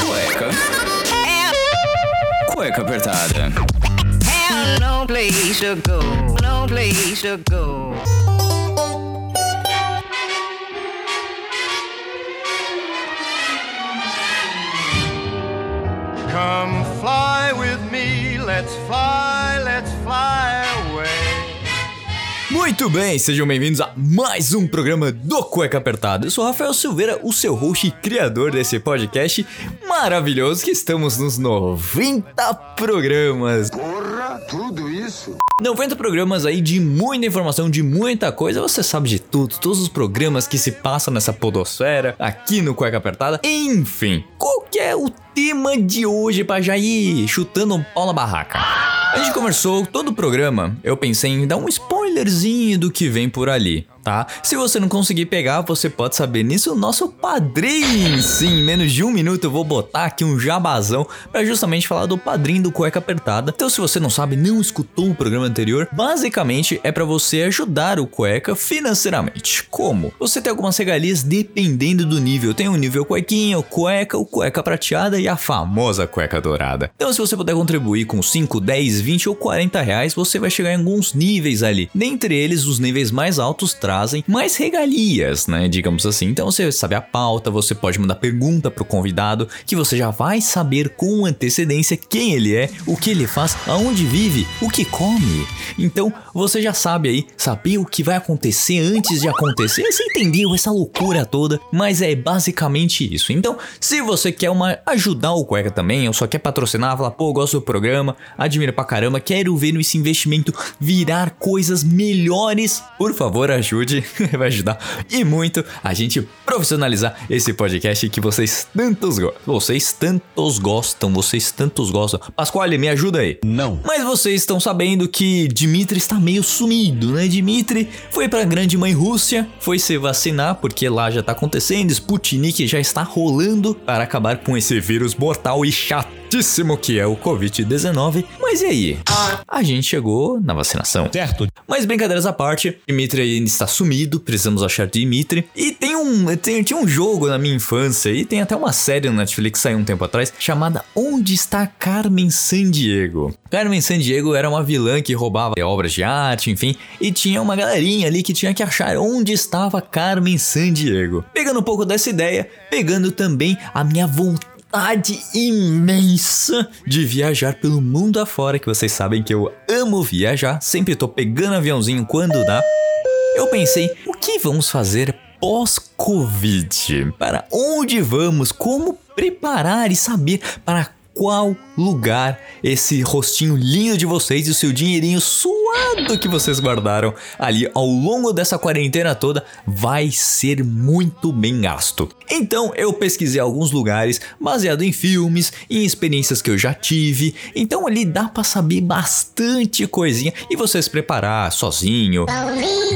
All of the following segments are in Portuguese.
Cueca. Cueca apertada. no place to go, no place to go. Come fly with me, let's fly, let's fly away. Muito bem, sejam bem-vindos a mais um programa do Cueca Apertada. Eu sou Rafael Silveira, o seu host e criador desse podcast maravilhoso que estamos nos 90 programas. Porra, tudo isso? 90 programas aí de muita informação, de muita coisa. Você sabe de tudo, todos os programas que se passam nessa podosfera, aqui no Cueca Apertada. Enfim, qual que é o tema de hoje pra já ir chutando um pau na barraca? A gente conversou todo o programa, eu pensei em dar um spoilerzinho do que vem por ali, tá? Se você não conseguir pegar, você pode saber nisso o nosso padrinho. Sim, em menos de um minuto eu vou botar aqui um jabazão para justamente falar do padrinho do Cueca Apertada. Então, se você não sabe, não escutou o programa anterior, basicamente é para você ajudar o Cueca financeiramente. Como? Você tem algumas regalias dependendo do nível. Tem o nível cuequinha, o cueca, o cueca prateada e a famosa cueca dourada. Então, se você puder contribuir com 5, 10, 20 ou 40 reais, você vai chegar em alguns níveis ali. Dentre eles, os níveis mais altos trazem mais regalias, né? Digamos assim. Então você sabe a pauta, você pode mandar pergunta pro convidado, que você já vai saber com antecedência quem ele é, o que ele faz, aonde vive, o que come. Então você já sabe aí, saber o que vai acontecer antes de acontecer. Você entendeu essa loucura toda? Mas é basicamente isso. Então, se você quer uma ajudar o Cueca também, ou só quer patrocinar, falar, pô, gosto do programa, admira pra caramba, quero ver esse investimento virar coisas melhores, por favor, ajude, vai ajudar e muito a gente profissionalizar esse podcast que vocês tantos gostam. Vocês tantos gostam, vocês tantos gostam. Pasquale, me ajuda aí. Não. Mas vocês estão sabendo que Dimitri está meio sumido, né? Dimitri foi pra grande mãe Rússia, foi se vacinar porque lá já tá acontecendo, Sputnik já está rolando para acabar com esse vírus mortal e chatíssimo que é o Covid-19. Mas e aí? A gente chegou na vacinação. Certo. Mas brincadeiras à parte, Dimitri ainda está sumido, precisamos achar Dimitri. E tem um, tem, tinha um jogo na minha infância e tem até uma série no Netflix que saiu um tempo atrás chamada Onde está Carmen Sandiego? Carmen Sandiego era uma vilã que roubava obras de arte, enfim, e tinha uma galerinha ali que tinha que achar onde estava Carmen Sandiego. Pegando um pouco dessa ideia, pegando também a minha vontade vontade imensa de viajar pelo mundo afora, que vocês sabem que eu amo viajar, sempre tô pegando aviãozinho quando dá. Eu pensei, o que vamos fazer pós-Covid? Para onde vamos? Como preparar e saber para qual lugar esse rostinho lindo de vocês e o seu dinheirinho suado que vocês guardaram ali ao longo dessa quarentena toda vai ser muito bem gasto. Então eu pesquisei alguns lugares baseado em filmes, em experiências que eu já tive. Então ali dá para saber bastante coisinha e você se preparar sozinho,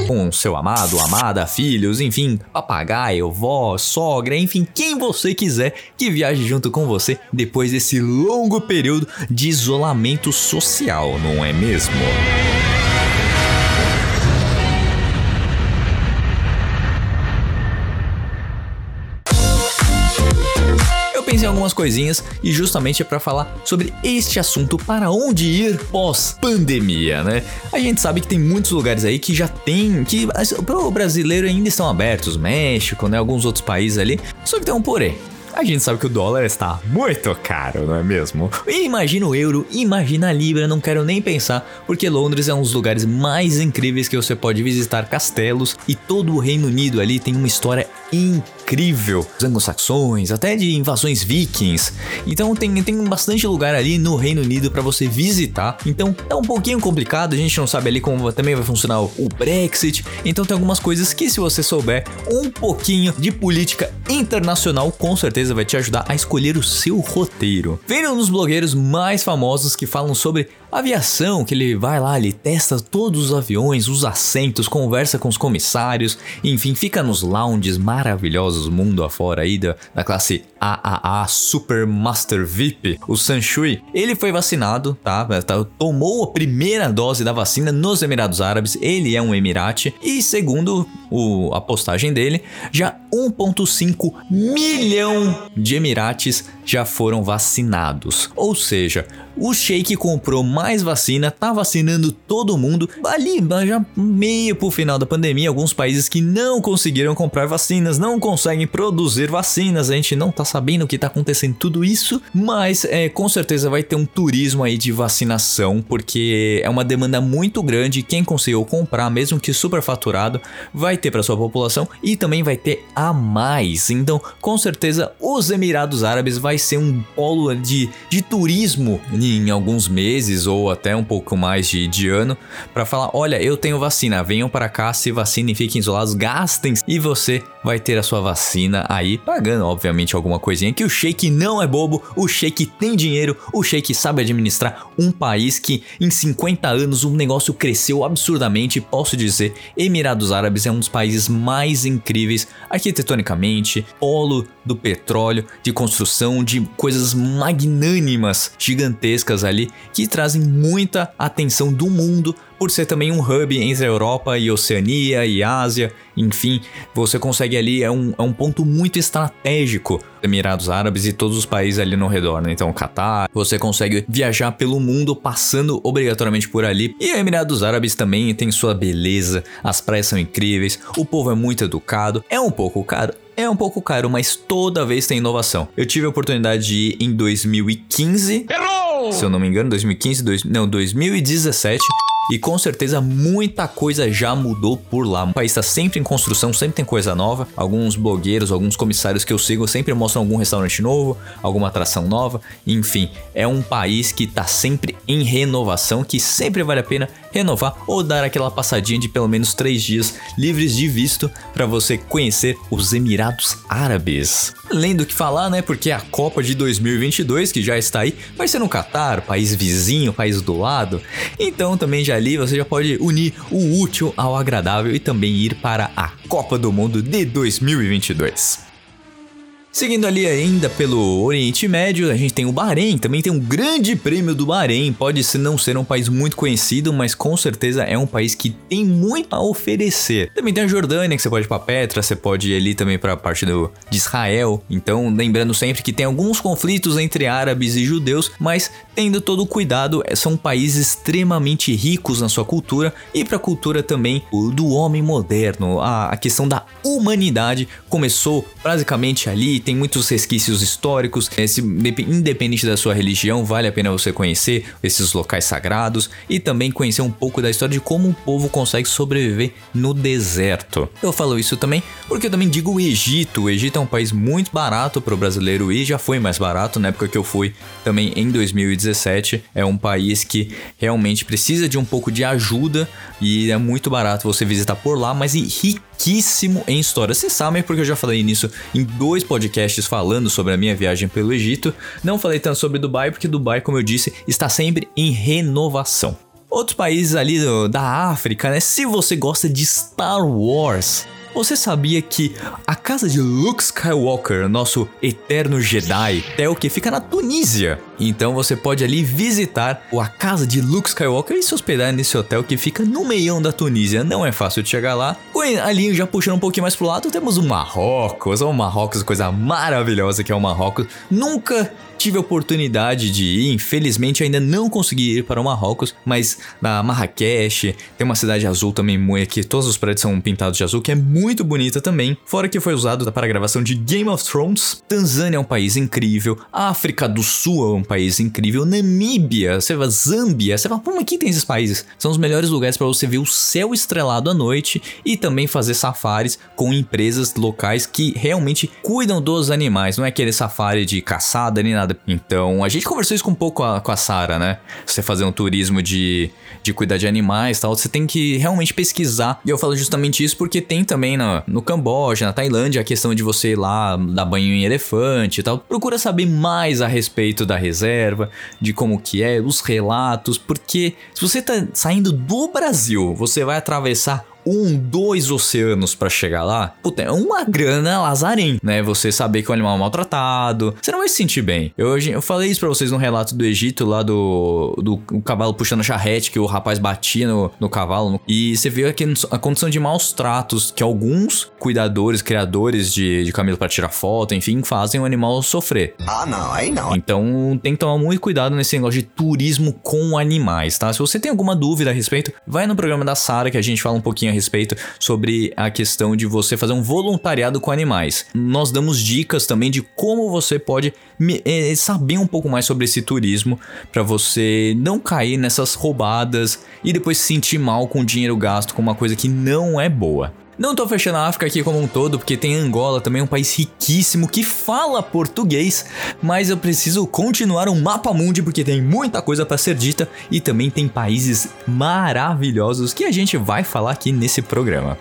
com seu amado, amada, filhos, enfim, papagaio, vó, sogra, enfim, quem você quiser que viaje junto com você depois desse longo período de isolamento social, não é mesmo? Em algumas coisinhas e justamente é para falar sobre este assunto para onde ir pós-pandemia, né? A gente sabe que tem muitos lugares aí que já tem, que para o brasileiro ainda estão abertos, México, né? Alguns outros países ali. Só que tem um porém. A gente sabe que o dólar está muito caro, não é mesmo? Imagina o euro, imagina a libra, não quero nem pensar, porque Londres é um dos lugares mais incríveis que você pode visitar castelos e todo o Reino Unido ali tem uma história incrível. Os anglo-saxões, até de invasões vikings. Então tem, tem bastante lugar ali no Reino Unido para você visitar. Então é um pouquinho complicado, a gente não sabe ali como também vai funcionar o Brexit. Então tem algumas coisas que se você souber um pouquinho de política internacional, com certeza vai te ajudar a escolher o seu roteiro. Vendo um dos blogueiros mais famosos que falam sobre aviação, que ele vai lá, ele testa todos os aviões, os assentos, conversa com os comissários, enfim, fica nos lounges maravilhosos mundo afora aí da, da classe AAA Super Master VIP, o Sanshui, ele foi vacinado, tá? Tomou a primeira dose da vacina nos Emirados Árabes, ele é um emirate, e segundo o, a postagem dele, já 1,5 milhão de emirates já foram vacinados. Ou seja, o Sheik comprou mais vacina, tá vacinando todo mundo. Ali, já meio pro final da pandemia, alguns países que não conseguiram comprar vacinas, não conseguem produzir vacinas. A gente não tá sabendo o que tá acontecendo tudo isso, mas é, com certeza vai ter um turismo aí de vacinação, porque é uma demanda muito grande. Quem conseguiu comprar, mesmo que superfaturado, vai ter para sua população e também vai ter a mais. Então, com certeza, os Emirados Árabes vai ser um polo de, de turismo em alguns meses ou até um pouco mais de, de ano para falar: olha, eu tenho vacina, venham para cá, se vacinem, fiquem isolados, gastem e você vai ter a sua vacina aí, pagando obviamente alguma coisinha. Que o Sheik não é bobo, o Sheik tem dinheiro, o Sheik sabe administrar um país que em 50 anos o negócio cresceu absurdamente. Posso dizer, Emirados Árabes é um dos países mais incríveis arquitetonicamente, polo do petróleo, de construção, de coisas magnânimas, gigantescas ali que trazem muita atenção do mundo por ser também um hub entre a Europa e Oceania e Ásia, enfim, você consegue ali, é um, é um ponto muito estratégico Emirados Árabes e todos os países ali no redor, né? Então, Catar, você consegue viajar pelo mundo passando obrigatoriamente por ali. E Emirados Árabes também tem sua beleza, as praias são incríveis, o povo é muito educado, é um pouco caro, é um pouco caro, mas toda vez tem inovação. Eu tive a oportunidade de ir em 2015. Errou! Se eu não me engano, 2015, dois, não, 2017. E com certeza muita coisa já mudou por lá. O país está sempre em construção, sempre tem coisa nova. Alguns blogueiros, alguns comissários que eu sigo sempre mostram algum restaurante novo, alguma atração nova. Enfim, é um país que está sempre em renovação, que sempre vale a pena renovar ou dar aquela passadinha de pelo menos três dias livres de visto para você conhecer os Emirados Árabes. Além do que falar, né? Porque a Copa de 2022, que já está aí, vai ser no Catar, país vizinho, país do lado. Então também já ali você já pode unir o útil ao agradável e também ir para a Copa do Mundo de 2022. Seguindo ali ainda pelo Oriente Médio, a gente tem o Bahrein, também tem um grande prêmio do Bahrein. Pode ser não ser um país muito conhecido, mas com certeza é um país que tem muito a oferecer. Também tem a Jordânia, que você pode ir para Petra, você pode ir ali também para a parte do, de Israel. Então, lembrando sempre que tem alguns conflitos entre árabes e judeus, mas tendo todo o cuidado, é, são países extremamente ricos na sua cultura e para a cultura também do homem moderno. A, a questão da humanidade começou basicamente ali tem muitos resquícios históricos. Esse, independente da sua religião, vale a pena você conhecer esses locais sagrados e também conhecer um pouco da história de como o povo consegue sobreviver no deserto. Eu falo isso também porque eu também digo o Egito. O Egito é um país muito barato para o brasileiro ir, já foi mais barato na época que eu fui também em 2017. É um país que realmente precisa de um pouco de ajuda e é muito barato você visitar por lá, mas riquíssimo em história. Vocês sabem porque eu já falei nisso em dois podcasts falando sobre a minha viagem pelo Egito. Não falei tanto sobre Dubai porque Dubai, como eu disse, está sempre em renovação. Outros países ali da África, né? Se você gosta de Star Wars, você sabia que a casa de Luke Skywalker, nosso eterno Jedi, é o que fica na Tunísia? Então você pode ali visitar a casa de Luke Skywalker e se hospedar nesse hotel que fica no meião da Tunísia. Não é fácil de chegar lá. Ali, já puxando um pouquinho mais pro lado, temos o Marrocos. O Marrocos, coisa maravilhosa que é o Marrocos. Nunca tive a oportunidade de ir, infelizmente ainda não consegui ir para o Marrocos, mas na Marrakech tem uma cidade azul também, que todos os prédios são pintados de azul, que é muito bonita também. Fora que foi usado para a gravação de Game of Thrones. Tanzânia é um país incrível, África do Sul é um país incrível, Namíbia, você vai Zâmbia, você fala, mas aqui tem esses países? São os melhores lugares para você ver o céu estrelado à noite e também fazer safaris com empresas locais que realmente cuidam dos animais, não é aquele safari de caçada nem nada. Então, a gente conversou isso com um pouco a, com a Sara, né? Você fazer um turismo de, de cuidar de animais tal, você tem que realmente pesquisar. E eu falo justamente isso porque tem também no, no Camboja, na Tailândia, a questão de você ir lá dar banho em elefante e tal. Procura saber mais a respeito da reserva, de como que é, os relatos, porque se você tá saindo do Brasil, você vai atravessar um, dois oceanos pra chegar lá, puta, é uma grana lazarem, né? Você saber que o animal é maltratado, você não vai se sentir bem. Eu, eu falei isso pra vocês no relato do Egito, lá do, do cavalo puxando a charrete, que o rapaz batia no, no cavalo, e você vê aqui a condição de maus tratos que alguns cuidadores, criadores de, de camelo para tirar foto, enfim, fazem o animal sofrer. Ah, não, aí não. Então tem que tomar muito cuidado nesse negócio de turismo com animais, tá? Se você tem alguma dúvida a respeito, vai no programa da Sara que a gente fala um pouquinho a respeito sobre a questão de você fazer um voluntariado com animais. Nós damos dicas também de como você pode é, saber um pouco mais sobre esse turismo para você não cair nessas roubadas e depois se sentir mal com o dinheiro gasto com uma coisa que não é boa. Não tô fechando a África aqui como um todo, porque tem Angola também, um país riquíssimo que fala português, mas eu preciso continuar um mapa mundi porque tem muita coisa para ser dita e também tem países maravilhosos que a gente vai falar aqui nesse programa.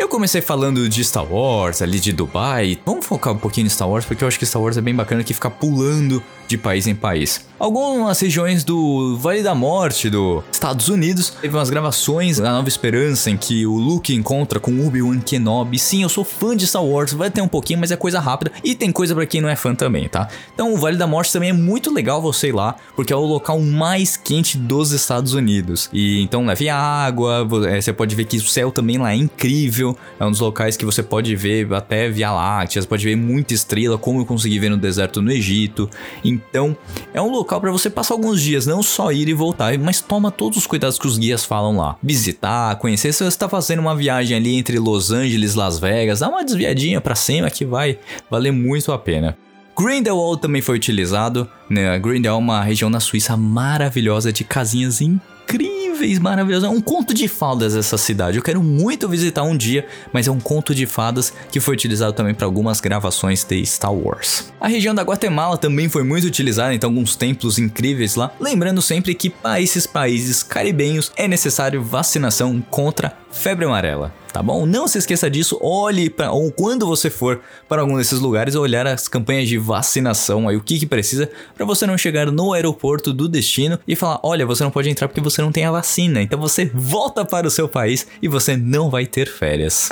Eu comecei falando de Star Wars, ali de Dubai. Vamos focar um pouquinho em Star Wars, porque eu acho que Star Wars é bem bacana que fica pulando de país em país. Algumas regiões do Vale da Morte dos Estados Unidos teve umas gravações da Nova Esperança em que o Luke encontra com Obi-Wan Kenobi. Sim, eu sou fã de Star Wars, vai ter um pouquinho, mas é coisa rápida e tem coisa para quem não é fã também, tá? Então o Vale da Morte também é muito legal você ir lá, porque é o local mais quente dos Estados Unidos. E então leve água, é, você pode ver que o céu também lá é incrível, é um dos locais que você pode ver até Via Láctea, você pode ver muita estrela, como eu consegui ver no deserto no Egito. Então, é um local para você passar alguns dias, não só ir e voltar, mas toma todos os cuidados que os guias falam lá. Visitar, conhecer, se você está fazendo uma viagem ali entre Los Angeles e Las Vegas, dá uma desviadinha para cima que vai valer muito a pena. Grindelwald também foi utilizado, né? Grindelwald é uma região na Suíça maravilhosa de casinhas incríveis incríveis, maravilhosas. É um conto de fadas essa cidade. Eu quero muito visitar um dia, mas é um conto de fadas que foi utilizado também para algumas gravações de Star Wars. A região da Guatemala também foi muito utilizada, então alguns templos incríveis lá. Lembrando sempre que para esses países caribenhos é necessário vacinação contra febre amarela tá bom? Não se esqueça disso, olhe para ou quando você for para algum desses lugares olhar as campanhas de vacinação, aí o que que precisa para você não chegar no aeroporto do destino e falar, olha, você não pode entrar porque você não tem a vacina. Então você volta para o seu país e você não vai ter férias.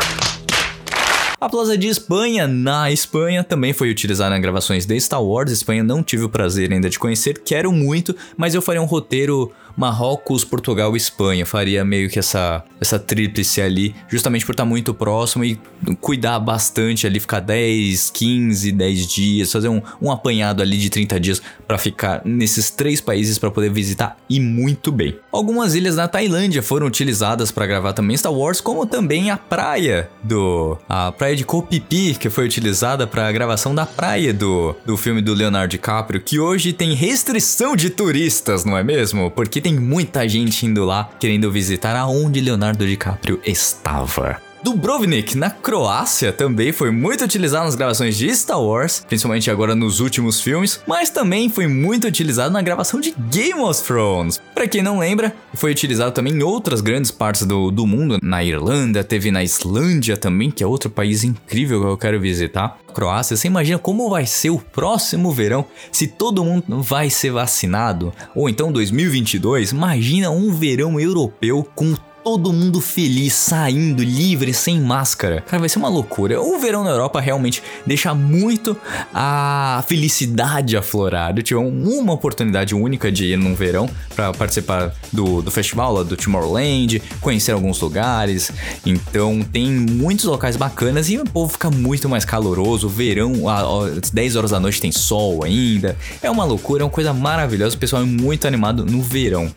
A Plaza de Espanha, na Espanha, também foi utilizada em gravações de Star Wars. Espanha não tive o prazer ainda de conhecer, quero muito, mas eu faria um roteiro Marrocos, Portugal e Espanha. Faria meio que essa, essa tríplice ali, justamente por estar muito próximo e cuidar bastante ali, ficar 10, 15, 10 dias, fazer um, um apanhado ali de 30 dias para ficar nesses três países para poder visitar e muito bem. Algumas ilhas na Tailândia foram utilizadas para gravar também Star Wars, como também a praia do a praia de Koh Phi Phi, que foi utilizada para a gravação da praia do, do filme do Leonardo DiCaprio, que hoje tem restrição de turistas, não é mesmo? Porque tem muita gente indo lá querendo visitar aonde Leonardo DiCaprio estava. Dubrovnik, na Croácia, também foi muito utilizado nas gravações de Star Wars, principalmente agora nos últimos filmes, mas também foi muito utilizado na gravação de Game of Thrones. Para quem não lembra, foi utilizado também em outras grandes partes do, do mundo, na Irlanda, teve na Islândia também, que é outro país incrível que eu quero visitar. Croácia, você imagina como vai ser o próximo verão se todo mundo vai ser vacinado? Ou então 2022, imagina um verão europeu com todo mundo feliz, saindo, livre, sem máscara. Cara, vai ser uma loucura. O verão na Europa realmente deixa muito a felicidade aflorar. Eu tive uma oportunidade única de ir num verão para participar do, do festival lá do Tomorrowland, conhecer alguns lugares. Então tem muitos locais bacanas e o povo fica muito mais caloroso. O verão, às 10 horas da noite tem sol ainda. É uma loucura, é uma coisa maravilhosa. O pessoal é muito animado no verão.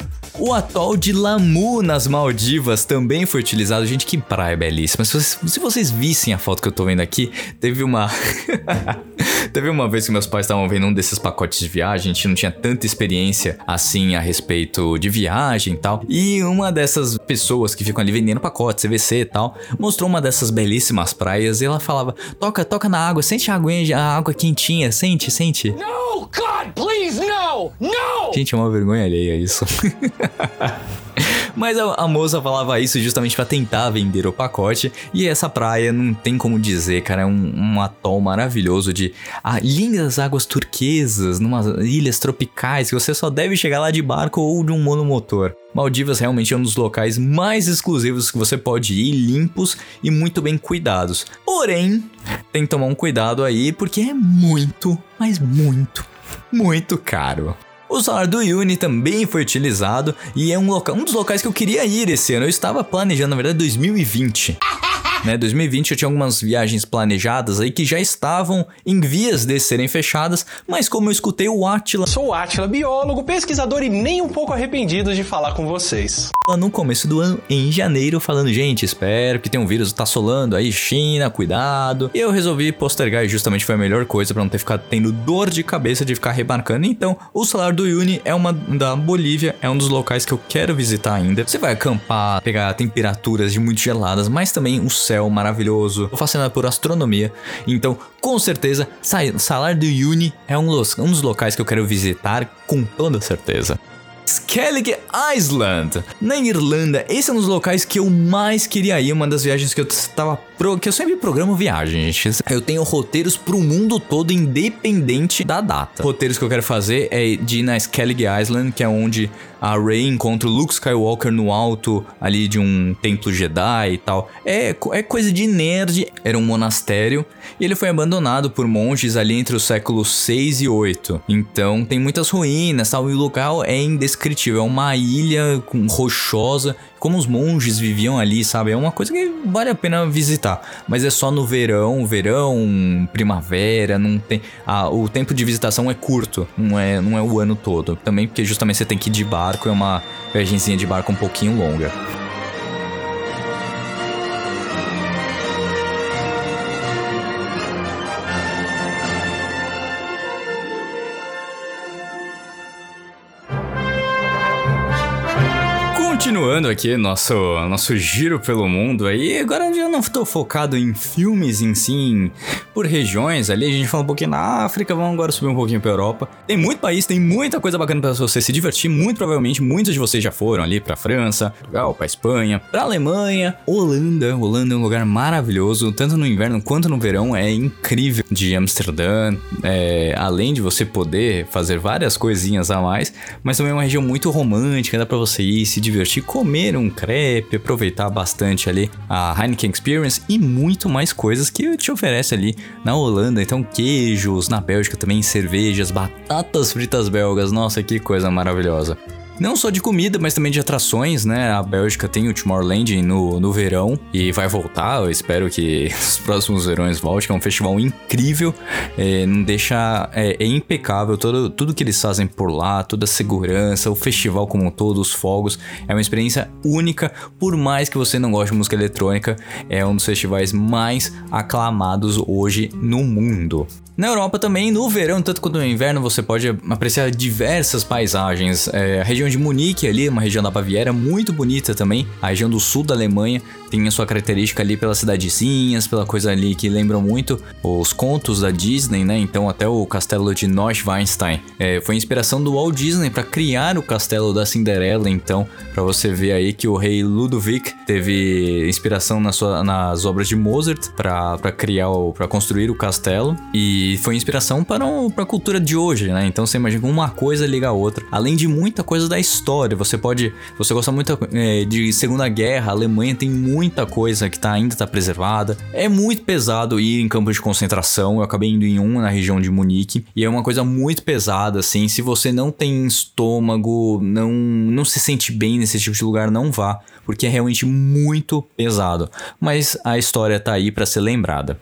O atol de Lamu nas Maldivas também foi utilizado. Gente, que praia belíssima. Se vocês, se vocês vissem a foto que eu tô vendo aqui, teve uma. teve uma vez que meus pais estavam vendo um desses pacotes de viagem, a gente não tinha tanta experiência assim a respeito de viagem e tal. E uma dessas pessoas que ficam ali vendendo pacotes, CVC e tal, mostrou uma dessas belíssimas praias e ela falava: toca, toca na água, sente a água, a água quentinha, sente, sente. No, God, please, no! No! Gente, é uma vergonha alheia isso. Mas a, a moça falava isso justamente pra tentar vender o pacote. E essa praia não tem como dizer, cara. É um, um atol maravilhoso de ah, lindas águas turquesas, numas ilhas tropicais que você só deve chegar lá de barco ou de um monomotor. Maldivas realmente é um dos locais mais exclusivos que você pode ir, limpos e muito bem cuidados. Porém, tem que tomar um cuidado aí porque é muito, mas muito, muito caro. O salário do Uni também foi utilizado e é um, um dos locais que eu queria ir esse ano. Eu estava planejando, na verdade, 2020 né? 2020 eu tinha algumas viagens planejadas aí que já estavam em vias de serem fechadas, mas como eu escutei o Atila. Sou o Atila, biólogo, pesquisador e nem um pouco arrependido de falar com vocês. No começo do ano, em janeiro, falando, gente, espero que tenha um vírus, tá solando aí, China, cuidado. E eu resolvi postergar e justamente foi a melhor coisa para não ter ficado tendo dor de cabeça de ficar remarcando. Então, o salário do Uni é uma da Bolívia, é um dos locais que eu quero visitar ainda. Você vai acampar, pegar temperaturas de muito geladas, mas também o céu maravilhoso. Tô fascinado por astronomia. Então, com certeza, salário do Uni é um dos, um dos locais que eu quero visitar com toda certeza. Skellig Island, na Irlanda. Esse é um dos locais que eu mais queria ir, uma das viagens que eu estava que eu sempre programo viagens, gente. Eu tenho roteiros pro mundo todo independente da data. Roteiros que eu quero fazer é de ir na Skellig Island, que é onde a Rey encontra o Luke Skywalker no alto ali de um templo Jedi e tal. É, é coisa de nerd. Era um monastério e ele foi abandonado por monges ali entre os séculos 6 e 8. Então tem muitas ruínas, tal, e o local é indescritível. É uma ilha com rochosa como os monges viviam ali, sabe? É uma coisa que vale a pena visitar. Mas é só no verão, verão, primavera, não tem. Ah, o tempo de visitação é curto, não é, não é o ano todo. Também porque justamente você tem que ir de barco, é uma viagemzinha de barco um pouquinho longa. Continuando aqui nosso, nosso giro pelo mundo aí, agora eu não estou focado em filmes em si, por regiões ali, a gente fala um pouquinho na África, vamos agora subir um pouquinho pra Europa. Tem muito país, tem muita coisa bacana para você se divertir, muito provavelmente muitos de vocês já foram ali pra França, Portugal, pra Espanha, pra Alemanha, Holanda. Holanda é um lugar maravilhoso, tanto no inverno quanto no verão, é incrível. De Amsterdã, é, além de você poder fazer várias coisinhas a mais, mas também é uma região muito romântica, dá pra você ir se divertir comer um crepe, aproveitar bastante ali a Heineken Experience e muito mais coisas que te oferece ali na Holanda. Então, queijos, na Bélgica também cervejas, batatas fritas belgas. Nossa, que coisa maravilhosa. Não só de comida, mas também de atrações, né? A Bélgica tem o Tomorrowland no, no verão e vai voltar. Eu espero que os próximos verões volte, é um festival incrível. É, não deixa. É, é, impecável todo, tudo que eles fazem por lá, toda a segurança, o festival como um todo, os fogos. É uma experiência única, por mais que você não goste de música eletrônica, é um dos festivais mais aclamados hoje no mundo. Na Europa também, no verão, tanto quanto no inverno, você pode apreciar diversas paisagens. É, a região de Munique ali, uma região da Baviera, muito bonita também. A região do sul da Alemanha tem a sua característica ali pelas cidadezinhas, pela coisa ali que lembram muito os contos da Disney, né? Então até o castelo de Neuschwanstein é, foi inspiração do Walt Disney para criar o castelo da Cinderela. Então, para você ver aí que o rei Ludovic teve inspiração na sua, nas obras de Mozart para criar, para construir o castelo e e foi inspiração para, para a cultura de hoje, né? Então você imagina uma coisa liga a outra. Além de muita coisa da história, você pode. Você gosta muito é, de Segunda Guerra, Alemanha tem muita coisa que tá, ainda está preservada. É muito pesado ir em campos de concentração. Eu acabei indo em um na região de Munique. E é uma coisa muito pesada, assim. Se você não tem estômago, não, não se sente bem nesse tipo de lugar, não vá. Porque é realmente muito pesado. Mas a história tá aí para ser lembrada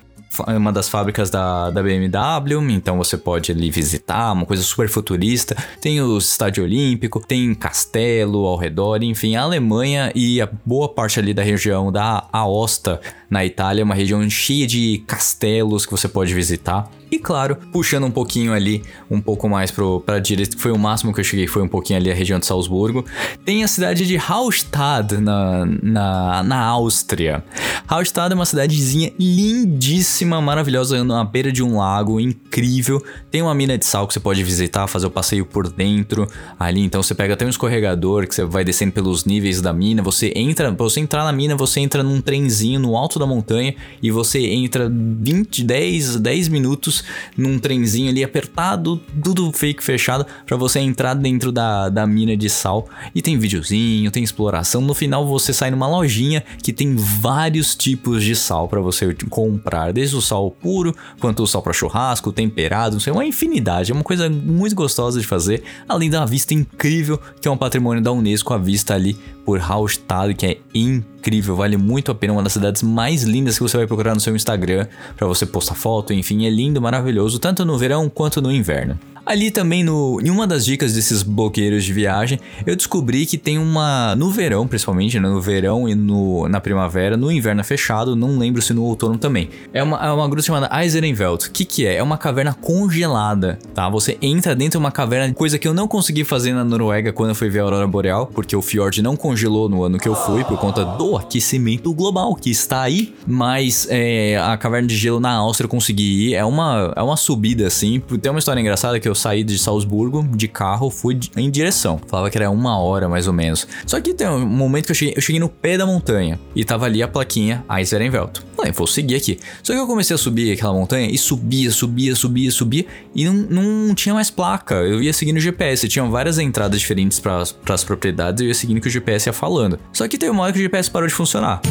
uma das fábricas da, da BMW, então você pode ali visitar, uma coisa super futurista. Tem o estádio olímpico, tem castelo ao redor, enfim, a Alemanha e a boa parte ali da região da Aosta na Itália, é uma região cheia de castelos que você pode visitar. E claro, puxando um pouquinho ali, um pouco mais pro, pra direita, que foi o máximo que eu cheguei, foi um pouquinho ali a região de Salzburgo, tem a cidade de Hallstatt, na, na, na Áustria. Hallstatt é uma cidadezinha lindíssima, maravilhosa, na beira de um lago, incrível. Tem uma mina de sal que você pode visitar, fazer o passeio por dentro ali. Então você pega até um escorregador que você vai descendo pelos níveis da mina. Você entra, pra você entrar na mina, você entra num trenzinho no alto da montanha e você entra 20, 10, 10 minutos num trenzinho ali apertado, tudo fake fechado, para você entrar dentro da, da mina de sal. E tem videozinho, tem exploração. No final você sai numa lojinha que tem vários tipos de sal para você comprar, desde o sal puro quanto o sal para churrasco, temperado, não sei, uma infinidade. É uma coisa muito gostosa de fazer, além da vista incrível que é um patrimônio da Unesco, a vista ali por Hallstatt, que é incrível, vale muito a pena, uma das cidades mais lindas que você vai procurar no seu Instagram para você postar foto, enfim, é lindo, maravilhoso, tanto no verão quanto no inverno. Ali também, no, em uma das dicas desses bloqueiros de viagem, eu descobri que tem uma. No verão, principalmente, né? no verão e no, na primavera, no inverno é fechado, não lembro se no outono também. É uma, é uma gruta chamada Eisenwelt. O que, que é? É uma caverna congelada, tá? Você entra dentro de uma caverna, coisa que eu não consegui fazer na Noruega quando eu fui ver a Aurora Boreal, porque o Fjord não congelou no ano que eu fui, por conta do aquecimento global que está aí. Mas é, a caverna de gelo na Áustria eu consegui ir. É uma, é uma subida assim. Tem uma história engraçada que eu saí de Salzburgo de carro, fui em direção. Falava que era uma hora mais ou menos. Só que tem um momento que eu cheguei, eu cheguei no pé da montanha e tava ali a plaquinha Eisenwelt. Falei, vou seguir aqui. Só que eu comecei a subir aquela montanha e subia, subia, subia, subia e não, não tinha mais placa. Eu ia seguindo o GPS, tinham várias entradas diferentes para as propriedades eu ia seguindo o que o GPS ia falando. Só que teve uma hora que o GPS parou de funcionar.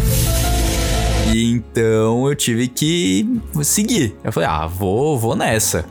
E então eu tive que seguir. Eu falei, ah, vou, vou nessa.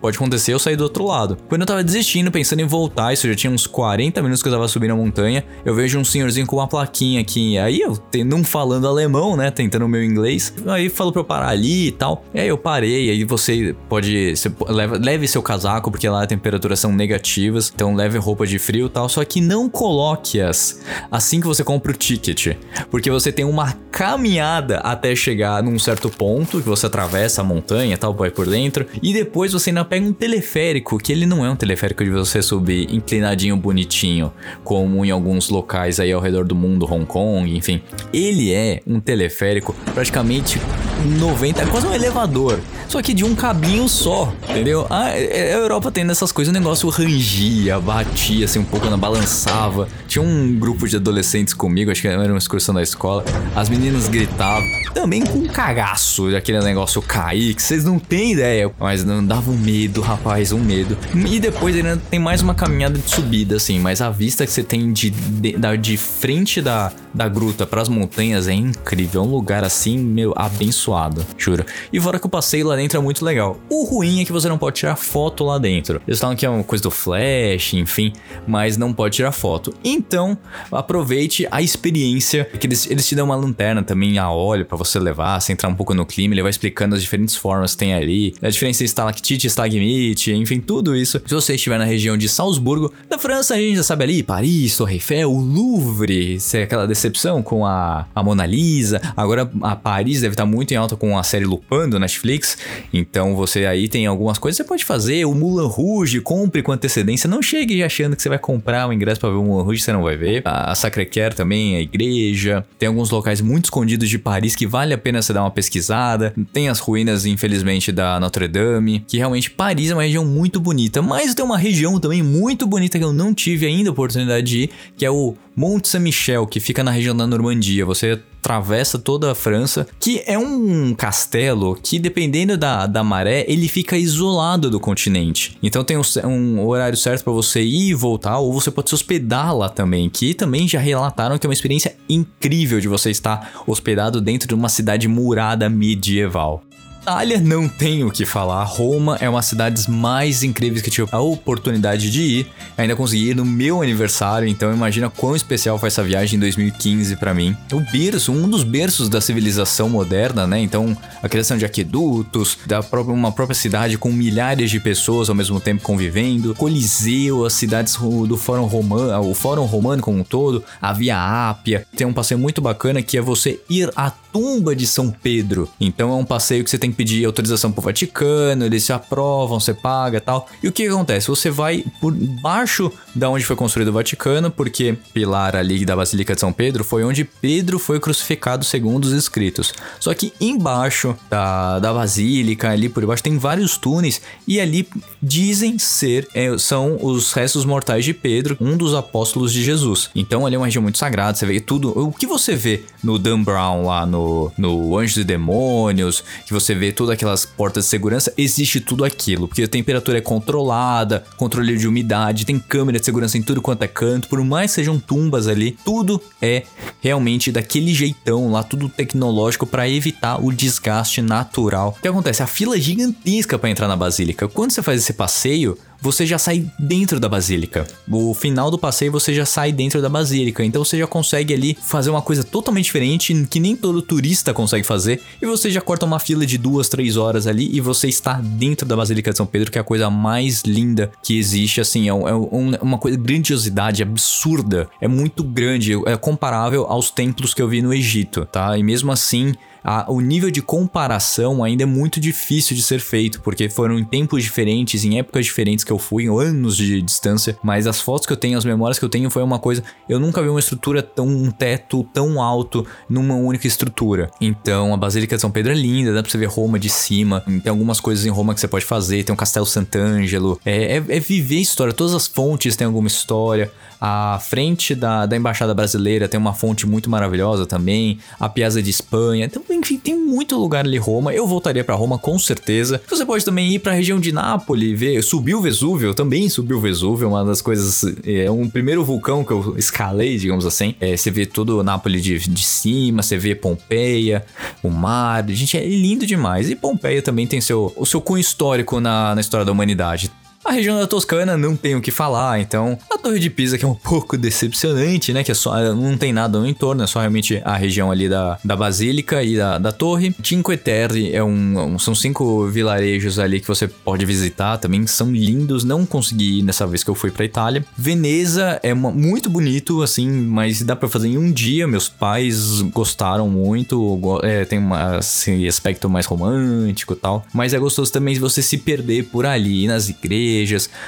Pode acontecer eu sair do outro lado. Quando eu tava desistindo, pensando em voltar, isso já tinha uns 40 minutos que eu tava subindo a montanha, eu vejo um senhorzinho com uma plaquinha aqui. Aí eu, não falando alemão, né? Tentando o meu inglês. Aí falou pra eu parar ali e tal. E aí eu parei. Aí você pode. Você leva, leve seu casaco, porque lá as temperaturas são negativas. Então leve roupa de frio e tal. Só que não coloque-as assim que você compra o ticket. Porque você tem uma caminhada até chegar num certo ponto que você atravessa a montanha tal, vai por dentro. E depois você ainda pega um teleférico, que ele não é um teleférico de você subir inclinadinho, bonitinho, como em alguns locais aí ao redor do mundo, Hong Kong, enfim. Ele é um teleférico praticamente 90, é quase um elevador, só que de um cabinho só, entendeu? A, a Europa tem essas coisas, o negócio rangia, batia assim um pouco, balançava. Tinha um grupo de adolescentes comigo, acho que era uma excursão da escola. As meninas gritavam, também com cagaço daquele negócio cair, que vocês não têm ideia, mas não dava um medo, rapaz, um medo. E depois ainda tem mais uma caminhada de subida, assim, mas a vista que você tem de, de, de frente da, da gruta para as montanhas é incrível. É um lugar assim, meu, abençoado, juro. E fora que o passeio lá dentro é muito legal. O ruim é que você não pode tirar foto lá dentro. Eles falam que é uma coisa do flash, enfim, mas não pode tirar foto. Então, aproveite a experiência, que eles, eles te dão uma lanterna também a óleo para você levar, você entrar um pouco no clima, ele vai explicando as diferentes formas que tem ali, a diferença entre estalactite, estalagmite, enfim, tudo isso. Se você estiver na região de Salzburgo, da França, a gente já sabe ali, Paris, Torre Eiffel, o Louvre, se é aquela decepção com a, a Mona Lisa. Agora a Paris deve estar muito em alta com a série Lupin do Netflix. Então você aí tem algumas coisas que você pode fazer. O Mulan Rouge, compre com antecedência. Não chegue achando que você vai comprar o um ingresso para ver o Mulan Rouge, você não vai ver. A Sacré-Cœur também, a igreja. Tem alguns locais muito escondidos de Paris que vale a pena você dar uma pesquisada. Tem as ruínas, infelizmente, da Notre Dame. Que realmente Paris é uma região muito bonita. Mas tem uma região também muito bonita que eu não tive ainda a oportunidade de ir, que é o Mont Saint-Michel, que fica na região da Normandia. Você atravessa toda a França, que é um castelo que, dependendo da, da maré, ele fica isolado do continente. Então tem um, um horário certo para você ir e voltar, ou você pode se hospedar lá também, que também já relataram que é uma experiência incrível de você estar hospedado dentro de uma cidade murada medieval. Itália não tem o que falar. Roma é uma das cidades mais incríveis que tive a oportunidade de ir. Ainda consegui ir no meu aniversário, então imagina quão especial foi essa viagem em 2015 para mim. O berço, um dos berços da civilização moderna, né? Então, a criação de aquedutos, da própria, uma própria cidade com milhares de pessoas ao mesmo tempo convivendo, Coliseu, as cidades do Fórum Romano, o Fórum Romano como um todo, a Via Ápia. Tem um passeio muito bacana que é você ir à tumba de São Pedro. Então é um passeio que você tem pedir autorização pro Vaticano, eles se aprovam, você paga tal. E o que, que acontece? Você vai por baixo da onde foi construído o Vaticano, porque pilar ali da Basílica de São Pedro foi onde Pedro foi crucificado segundo os escritos. Só que embaixo da, da Basílica, ali por baixo, tem vários túneis e ali dizem ser, é, são os restos mortais de Pedro, um dos apóstolos de Jesus. Então ali é uma região muito sagrada, você vê tudo. O que você vê no Dan Brown lá no, no Anjos e Demônios, que você vê todas aquelas portas de segurança, existe tudo aquilo, porque a temperatura é controlada, controle de umidade, tem câmera de segurança em tudo quanto é canto, por mais sejam tumbas ali, tudo é realmente daquele jeitão lá, tudo tecnológico para evitar o desgaste natural. O que acontece? A fila é gigantesca para entrar na basílica. Quando você faz esse passeio, você já sai dentro da basílica. O final do passeio você já sai dentro da basílica, então você já consegue ali fazer uma coisa totalmente diferente que nem todo turista consegue fazer e você já corta uma fila de duas, três horas ali e você está dentro da basílica de São Pedro, que é a coisa mais linda que existe. Assim, é, um- é um- uma coisa grandiosidade absurda, é muito grande, é comparável aos templos que eu vi no Egito, tá? E mesmo assim a- o nível de comparação ainda é muito difícil de ser feito, porque foram em tempos diferentes, em épocas diferentes que eu fui, anos de distância, mas as fotos que eu tenho, as memórias que eu tenho foi uma coisa, eu nunca vi uma estrutura tão, um teto tão alto numa única estrutura. Então, a Basílica de São Pedro é linda, dá pra você ver Roma de cima, tem algumas coisas em Roma que você pode fazer, tem o Castelo Sant'Angelo, é, é, é viver história, todas as fontes têm alguma história, a frente da, da Embaixada Brasileira tem uma fonte muito maravilhosa também. A Piazza de Espanha. Então, enfim, tem muito lugar ali em Roma. Eu voltaria pra Roma com certeza. Você pode também ir pra região de Nápoles, ver. Subir o Vesúvio. Também subi o Vesúvio. Uma das coisas. É um primeiro vulcão que eu escalei, digamos assim. É, você vê todo Nápoles de, de cima. Você vê Pompeia, o mar. Gente, é lindo demais. E Pompeia também tem seu, o seu cunho histórico na, na história da humanidade. A região da Toscana não tem o que falar, então a Torre de Pisa que é um pouco decepcionante, né? Que é só não tem nada no entorno, é só realmente a região ali da, da Basílica e da, da Torre. Cinque Terre é um, um- são cinco vilarejos ali que você pode visitar também, são lindos. Não consegui ir nessa vez que eu fui pra Itália. Veneza é uma- muito bonito, assim, mas dá pra fazer em um dia. Meus pais gostaram muito, é, tem uma, esse aspecto mais romântico e tal. Mas é gostoso também você se perder por ali, nas igrejas,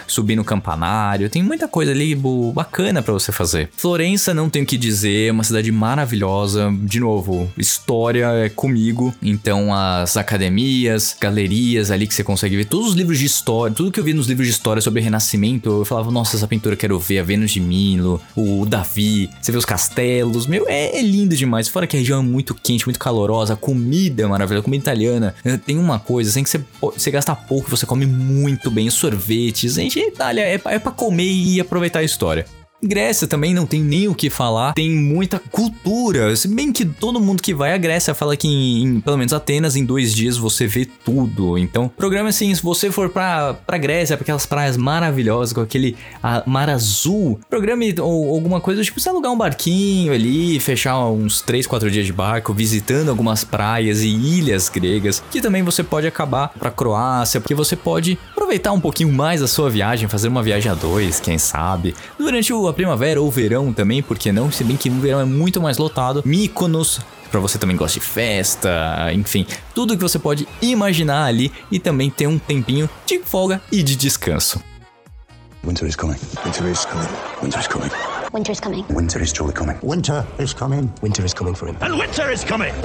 subir no campanário. Tem muita coisa ali bacana pra você fazer. Florença, não tenho o que dizer, é uma cidade maravilhosa. De novo, história é comigo. Então, as academias, galerias ali que você consegue ver, todos os livros de história, tudo que eu vi nos livros de história sobre Renascimento, eu falava, nossa, essa pintura eu quero ver, a Vênus de Milo, o Davi, você vê os castelos, meu, é, é lindo demais. Fora que a região é muito quente, muito calorosa, a comida é maravilhosa, comida italiana. eh, Tem uma coisa, assim, que você, você gasta pouco, você come muito bem, sorvetes. Gente, Itália é, é pra comer e aproveitar a história. Grécia também não tem nem o que falar, tem muita cultura. Se bem que todo mundo que vai à Grécia fala que em, em, pelo menos Atenas, em dois dias você vê tudo. Então, programa assim, se você for pra, pra Grécia, pra aquelas praias maravilhosas, com aquele ah, mar azul, programe ou alguma coisa, tipo, você alugar um barquinho ali, fechar uns 3, 4 dias de barco, visitando algumas praias e ilhas gregas, que também você pode acabar pra Croácia, porque você pode aproveitar um pouquinho mais a sua viagem, fazer uma viagem a dois, quem sabe. Durante o- a primavera ou verão também, porque não? Se bem que no verão é muito mais lotado. Mykonos, Pra você também gosta de festa, enfim, tudo que você pode imaginar ali e também ter um tempinho de folga e de descanso. Winter is coming. Winter is coming. Winter is coming. Winter's coming. Winter is truly coming. Winter is coming. Winter is coming for him.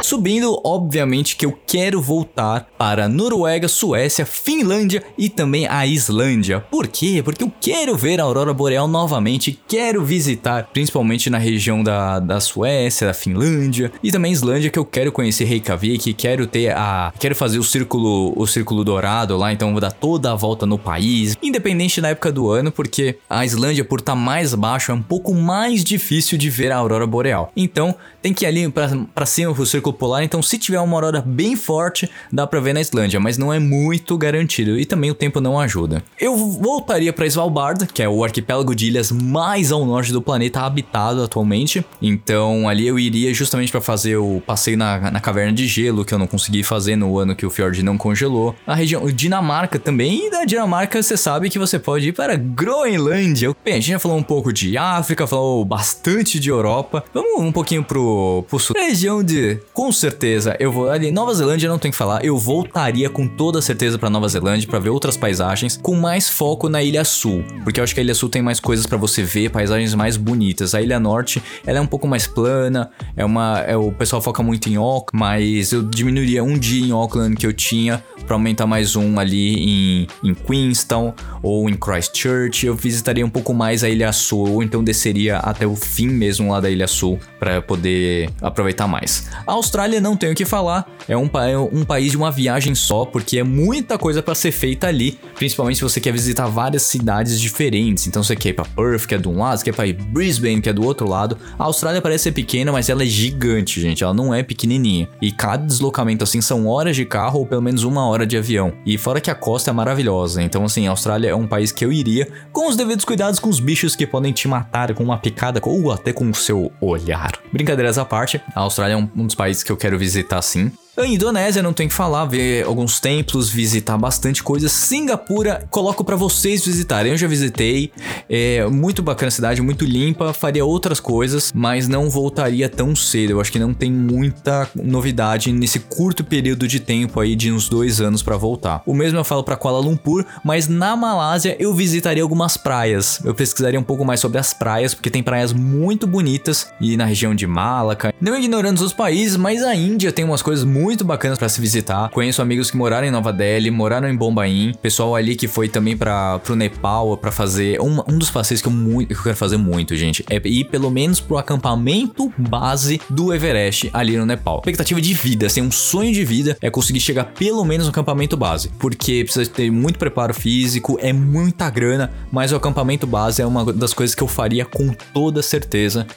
Subindo, obviamente que eu quero voltar para Noruega, Suécia, Finlândia e também a Islândia. Por quê? Porque eu quero ver a aurora boreal novamente, quero visitar, principalmente na região da, da Suécia, da Finlândia e também Islândia que eu quero conhecer Reykjavik, quero ter a, quero fazer o círculo, o círculo dourado lá, então vou dar toda a volta no país, independente da época do ano, porque a Islândia por estar mais baixo é um pouco mais difícil de ver a aurora boreal. Então tem que ir ali pra cima pro círculo polar. Então, se tiver uma aurora bem forte, dá pra ver na Islândia, mas não é muito garantido e também o tempo não ajuda. Eu voltaria pra Svalbard, que é o arquipélago de ilhas mais ao norte do planeta habitado atualmente. Então, ali eu iria justamente pra fazer o passeio na, na caverna de gelo, que eu não consegui fazer no ano que o Fjord não congelou. A região Dinamarca também, e da Dinamarca você sabe que você pode ir para Groenlândia. Bem, a gente já falou um pouco de África, Falou bastante de Europa. Vamos um pouquinho pro, pro sul. Região de. Com certeza, eu vou. Ali, Nova Zelândia não tem que falar. Eu voltaria com toda certeza pra Nova Zelândia pra ver outras paisagens, com mais foco na Ilha Sul. Porque eu acho que a Ilha Sul tem mais coisas pra você ver, paisagens mais bonitas. A Ilha Norte, ela é um pouco mais plana, é uma. É, o pessoal foca muito em Auckland, mas eu diminuiria um dia em Auckland que eu tinha pra aumentar mais um ali em, em Queenstown ou em Christchurch. Eu visitaria um pouco mais a Ilha Sul, ou então desceria até o fim mesmo lá da Ilha Sul pra poder aproveitar mais. A Austrália não tenho o que falar, é um, é um país de uma viagem só, porque é muita coisa pra ser feita ali, principalmente se você quer visitar várias cidades diferentes. Então você quer ir pra Perth, que é de um lado, você quer ir ir Brisbane, que é do outro lado. A Austrália parece ser pequena, mas ela é gigante, gente. Ela não é pequenininha. E cada deslocamento assim são horas de carro ou pelo menos uma hora de avião. E fora que a costa é maravilhosa. Então assim, a Austrália é um país que eu iria com os devidos cuidados com os bichos que podem te matar com uma picada ou até com o seu olhar. Brincadeiras à parte, a Austrália é um, um dos países que eu quero visitar sim. A Indonésia não tem que falar, ver alguns templos, visitar bastante coisa. Singapura, coloco pra vocês visitarem. Eu já visitei, é muito bacana a cidade, muito limpa, faria outras coisas, mas não voltaria tão cedo. Eu acho que não tem muita novidade nesse curto período de tempo aí de uns dois anos pra voltar. O mesmo eu falo pra Kuala Lumpur, mas na Malásia eu visitaria algumas praias. Eu pesquisaria um pouco mais sobre as praias, porque tem praias muito bonitas e na região de Malacca. Não ignorando os países, mas a Índia tem umas coisas muito bacanas pra se visitar. Conheço amigos que moraram em Nova Delhi, moraram em Bombaim, pessoal ali que foi também para pro Nepal pra fazer um, um dos passeios que eu, muito, que eu quero fazer muito, gente, é ir pelo menos pro acampamento base do Everest ali no Nepal. Expectativa de vida, assim, um sonho de vida é conseguir chegar pelo menos no acampamento base, porque precisa ter muito preparo físico, é muita grana, mas o acampamento base é uma das coisas que eu faria com toda certeza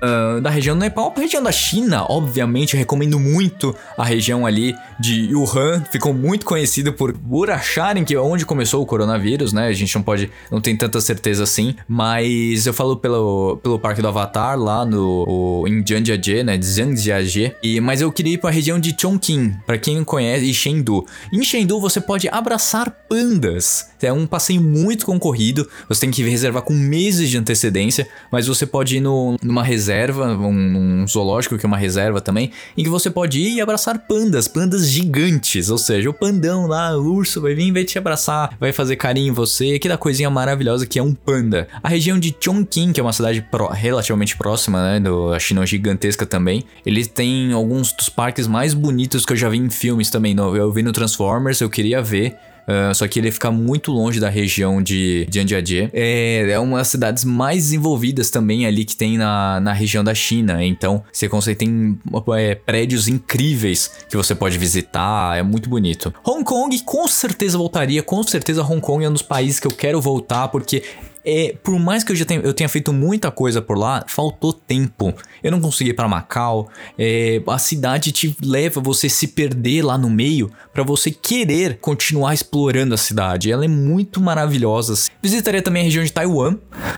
ah, da região do Nepal pra região da China, obviamente, recomendo muito a região ali de Wuhan, ficou muito conhecido por, por acharem que é onde começou o coronavírus, né? A gente não pode, não tem tanta certeza assim, mas eu falo pelo, pelo Parque do Avatar lá no o, em Zhangjiajie, né? Zhangjiajie, e mas eu queria ir pra região de Chongqing, pra quem não conhece, e Chengdu. Em Chengdu você pode abraçar pandas. É um passeio muito concorrido, você tem que reservar com meses de antecedência, mas você pode ir no, numa reserva, um, um zoológico que é uma reserva também, em que você pode ir e abraçar pandas, pandas gigantes, ou seja, o pandão lá, o urso vai vir, vai te abraçar, vai fazer carinho em você, aquela coisinha maravilhosa que é um panda. A região de Chongqing, que é uma cidade pró- relativamente próxima, né, do, a China gigantesca também, eles têm alguns dos parques mais bonitos que eu já vi em filmes também, no- eu vi no Transformers, eu queria ver, Uh, só que ele fica muito longe da região de Jiangjiajie. É, é uma das cidades mais desenvolvidas também ali que tem na, na região da China. Então, você consegue, tem é, prédios incríveis que você pode visitar, é muito bonito. Hong Kong, com certeza voltaria, com certeza Hong Kong é um dos países que eu quero voltar, porque é, por mais que eu já tenha, eu tenha feito muita coisa por lá, faltou tempo. Eu não consegui ir para Macau. É, a cidade te leva você se perder lá no meio para você querer continuar explorando a cidade. Ela é muito maravilhosa. Visitaria também a região de Taiwan,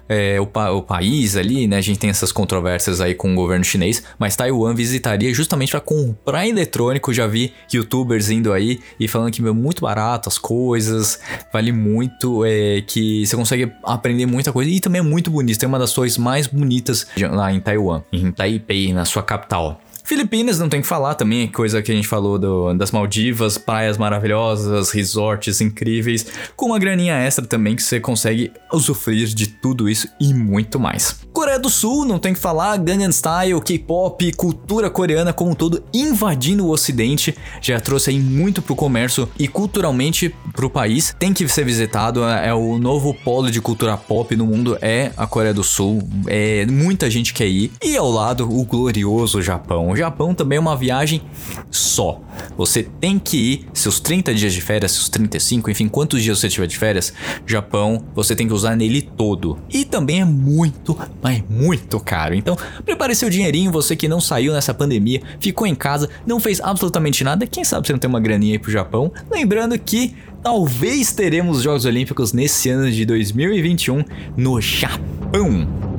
é, o, pa- o país ali, né? A gente tem essas controvérsias aí com o governo chinês, mas Taiwan visitaria justamente para comprar eletrônico. Já vi youtubers indo aí e falando que é muito barato as coisas, vale muito, é, que você consegue aprender muita coisa e também é muito bonito. Tem uma das torres mais bonitas lá em Taiwan, em Taipei, na sua capital. Filipinas não tem que falar também, é coisa que a gente falou do- das Maldivas, praias maravilhosas, resorts incríveis, com uma graninha extra também que você consegue usufruir de tudo isso e muito mais. Coreia do Sul, não tem que falar, Gangnam Style, K-pop, cultura coreana como um todo invadindo o ocidente, já trouxe aí muito pro comércio e culturalmente pro país, tem que ser visitado, é é o novo polo de cultura pop no mundo é a Coreia do Sul, é muita gente quer ir e ao lado o glorioso Japão. Japão também é uma viagem só. Você tem que ir seus 30 dias de férias, seus 35, enfim, quantos dias você tiver de férias, Japão, você tem que usar nele todo. E também é muito, mas muito caro. Então, prepare seu dinheirinho, você que não saiu nessa pandemia, ficou em casa, não fez absolutamente nada, quem sabe você não tem uma graninha aí pro Japão. Lembrando que talvez teremos os Jogos Olímpicos nesse ano de 2021 no Japão.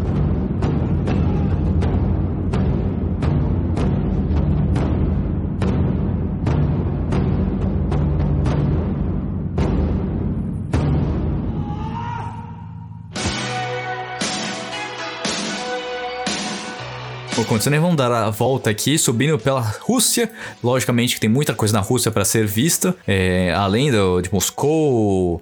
Continuando, vamos dar a volta aqui, subindo pela Rússia. Logicamente que tem muita coisa na Rússia para ser vista, é, além do, de Moscou,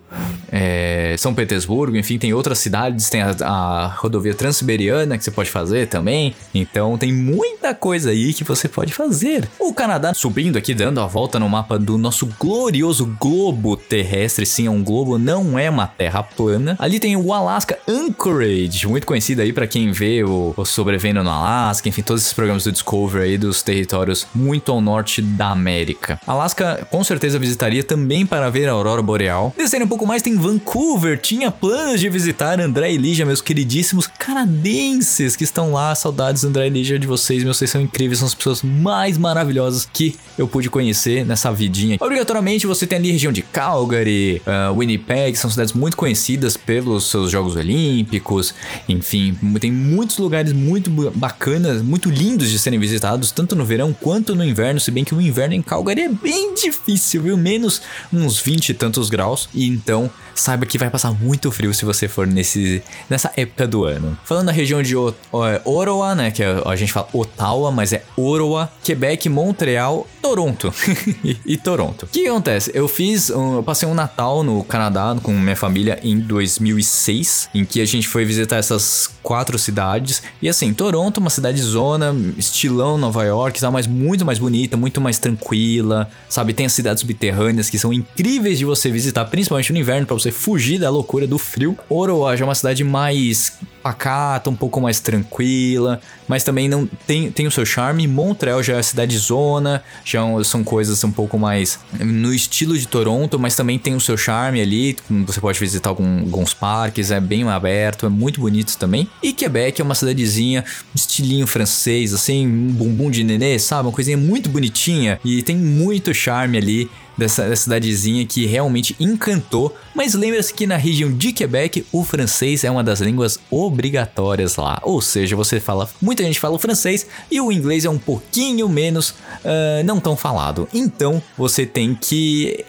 é, São Petersburgo, enfim, tem outras cidades, tem a, a rodovia Transiberiana que você pode fazer também. Então tem muita coisa aí que você pode fazer. O Canadá subindo aqui, dando a volta no mapa do nosso glorioso globo terrestre. Sim, é um globo, não é uma terra plana. Ali tem o Alaska Anchorage, muito conhecido aí para quem vê o, o Sobrevivendo no Alaska, enfim, todos esses programas do Discovery aí dos territórios muito ao norte da América. Alaska com certeza visitaria também para ver a aurora boreal. Descendo um pouco mais tem Vancouver, tinha planos de visitar André e Lígia, meus queridíssimos canadenses que estão lá. Saudades André e Lígia de vocês, meus vocês são incríveis, são as pessoas mais maravilhosas que eu pude conhecer nessa vidinha. Obrigatoriamente você tem ali a região de Calgary, uh, Winnipeg, são cidades muito conhecidas pelos seus Jogos Olímpicos, enfim, tem muitos lugares muito bacanas, muito lindos de serem visitados, tanto no verão quanto no inverno, se bem que o inverno em Calgary é bem difícil, viu? Menos uns 20 e tantos graus, e então saiba que vai passar muito frio se você for nesse, nessa época do ano. Falando da região de o, o, Ottawa, né, que a, a gente fala Ottawa, mas é Ottawa, Quebec, Montreal, Toronto e, e, Toronto. O que acontece? Eu fiz, um, eu passei um Natal no Canadá com minha família em 2006, em que a gente foi visitar essas quatro cidades. E assim, Toronto, uma cidade zona, estilão Nova York, tá, mas muito mais bonita, muito mais tranquila, sabe? Tem as cidades subterrâneas que são incríveis de você visitar, principalmente no inverno, para você fugir da loucura do frio. Ottawa já é uma cidade mais pacata, um pouco mais tranquila, mas também não tem, tem o seu charme. Montreal já é a cidade zona, já é são coisas um pouco mais no estilo de Toronto, mas também tem o seu charme ali. Você pode visitar algum, alguns parques, é bem aberto, é muito bonito também. E Quebec é uma cidadezinha, estilinho francês, assim, um bumbum de nenê, sabe? Uma coisinha muito bonitinha e tem muito charme ali dessa, dessa cidadezinha que realmente encantou. Mas lembre-se que na região de Quebec o francês é uma das línguas obrigatórias lá. Ou seja, você fala, muita gente fala o francês e o inglês é um pouquinho menos uh, não tão falado. Então você tem que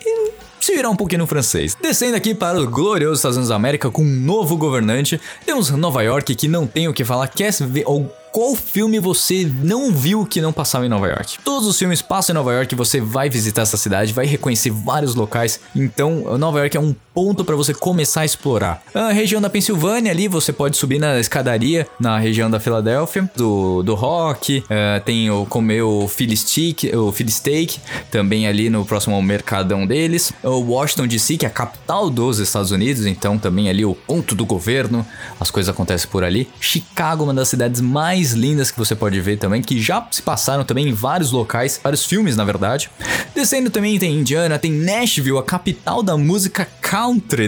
se virar um pouquinho no francês. Descendo aqui para o glorioso Estados Unidos da América com um novo governante, temos Nova York que não tem o que falar, quer ver ou qual filme você não viu que não passava em Nova York? Todos os filmes passam em Nova York, você vai visitar essa cidade, vai reconhecer vários locais. Então, Nova York é um ponto para você começar a explorar. A região da Pensilvânia ali, você pode subir na escadaria na região da Filadélfia, do, do rock, uh, tem o comer o Philly Steak, o Philly Steak, também ali no próximo mercadão deles. O Washington DC, que é a capital dos Estados Unidos, então também ali o ponto do governo, as coisas acontecem por ali. Chicago, uma das cidades mais lindas que você pode ver também, que já se passaram também em vários locais, vários filmes na verdade. Descendo também tem Indiana, tem Nashville, a capital da música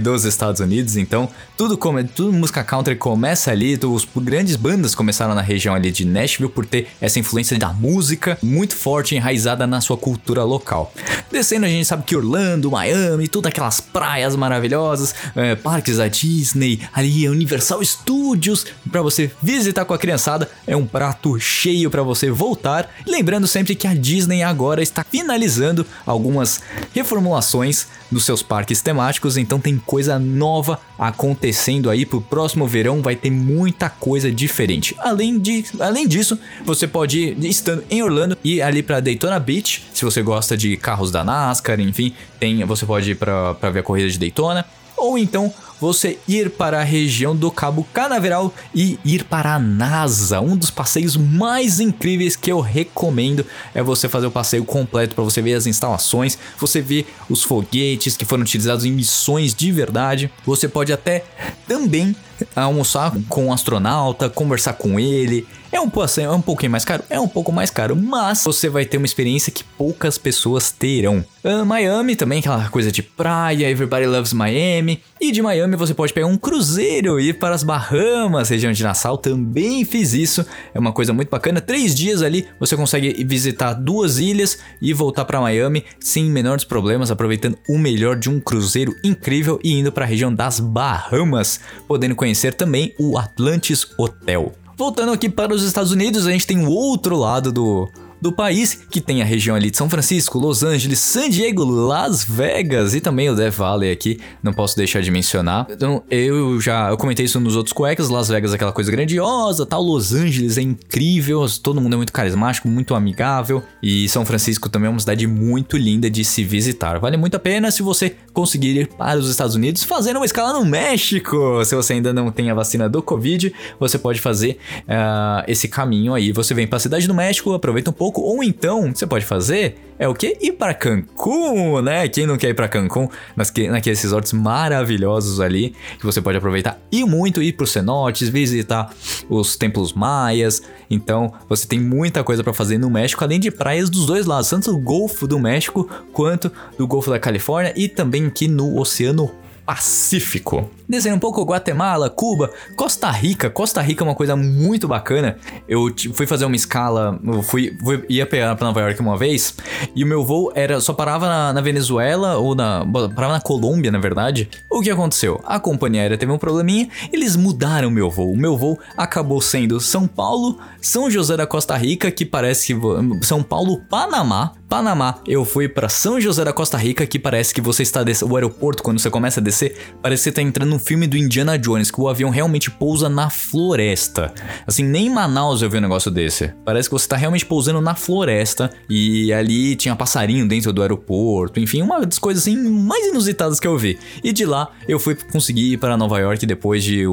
dos Estados Unidos, então tudo como tudo música country começa ali, os grandes bandas começaram na região ali de Nashville por ter essa influência da música muito forte enraizada na sua cultura local. Descendo a gente sabe que Orlando, Miami, todas aquelas praias maravilhosas, é, parques da Disney, ali Universal Studios para você visitar com a criançada é um prato cheio para você voltar. Lembrando sempre que a Disney agora está finalizando algumas reformulações dos seus parques temáticos, então tem coisa nova acontecendo aí pro próximo verão, vai ter muita coisa diferente. Além de, além disso, você pode ir estando em Orlando e ali para Daytona Beach, se você gosta de carros da NASCAR, enfim, tem, você pode ir para ver a corrida de Daytona ou então você ir para a região do Cabo Canaveral e ir para a NASA. Um dos passeios mais incríveis que eu recomendo é você fazer o passeio completo para você ver as instalações, você ver os foguetes que foram utilizados em missões de verdade. Você pode até também almoçar com um astronauta, conversar com ele. É um, é um pouquinho mais caro? É um pouco mais caro, mas você vai ter uma experiência que poucas pessoas terão. Uh, Miami também, aquela coisa de praia, everybody loves Miami. E de Miami você pode pegar um cruzeiro e ir para as Bahamas, região de Nassau. Também fiz isso, é uma coisa muito bacana. Três dias ali você consegue visitar duas ilhas e voltar para Miami sem menores problemas, aproveitando o melhor de um cruzeiro incrível e indo para a região das Bahamas, podendo conhecer também o Atlantis Hotel. Voltando aqui para os Estados Unidos, a gente tem o outro lado do, do país, que tem a região ali de São Francisco, Los Angeles, San Diego, Las Vegas e também o Death Valley aqui, não posso deixar de mencionar. Então, eu já eu comentei isso nos outros cuecas, Las Vegas é aquela coisa grandiosa, tal, Los Angeles é incrível, todo mundo é muito carismático, muito amigável e São Francisco também é uma cidade muito linda de se visitar. Vale muito a pena se você conseguir ir para os Estados Unidos fazendo uma escala no México. Se você ainda não tem a vacina do Covid, você pode fazer uh, esse caminho aí. Você vem para a cidade do México, aproveita um pouco, ou então você pode fazer é o que? Ir para Cancún, né? Quem não quer ir para Cancún, nas que, naqueles resorts maravilhosos ali, que você pode aproveitar e muito ir para os cenotes, visitar os templos maias. Então, você tem muita coisa para fazer no México, além de praias dos dois lados, tanto do Golfo do México quanto do Golfo da Califórnia e também aqui no Oceano Pacífico. Descendo um pouco Guatemala, Cuba, Costa Rica. Costa Rica é uma coisa muito bacana. Eu fui fazer uma escala, eu fui, fui ia para Nova York uma vez e o meu voo era só parava na, na, Venezuela ou na parava na Colômbia, na verdade. O que aconteceu? A companhia aérea teve um probleminha, eles mudaram o meu voo. O meu voo acabou sendo São Paulo, São José da Costa Rica, que parece que São Paulo, Panamá, Panamá. Eu fui para São José da Costa Rica, que parece que você está descendo o aeroporto quando você começa a descer, parece que você está entrando no filme do Indiana Jones, que o avião realmente pousa na floresta. Assim, nem em Manaus eu vi um negócio desse. Parece que você tá realmente pousando na floresta e ali tinha passarinho dentro do aeroporto, enfim, uma das coisas assim mais inusitadas que eu vi. E de lá eu fui conseguir ir para Nova York depois de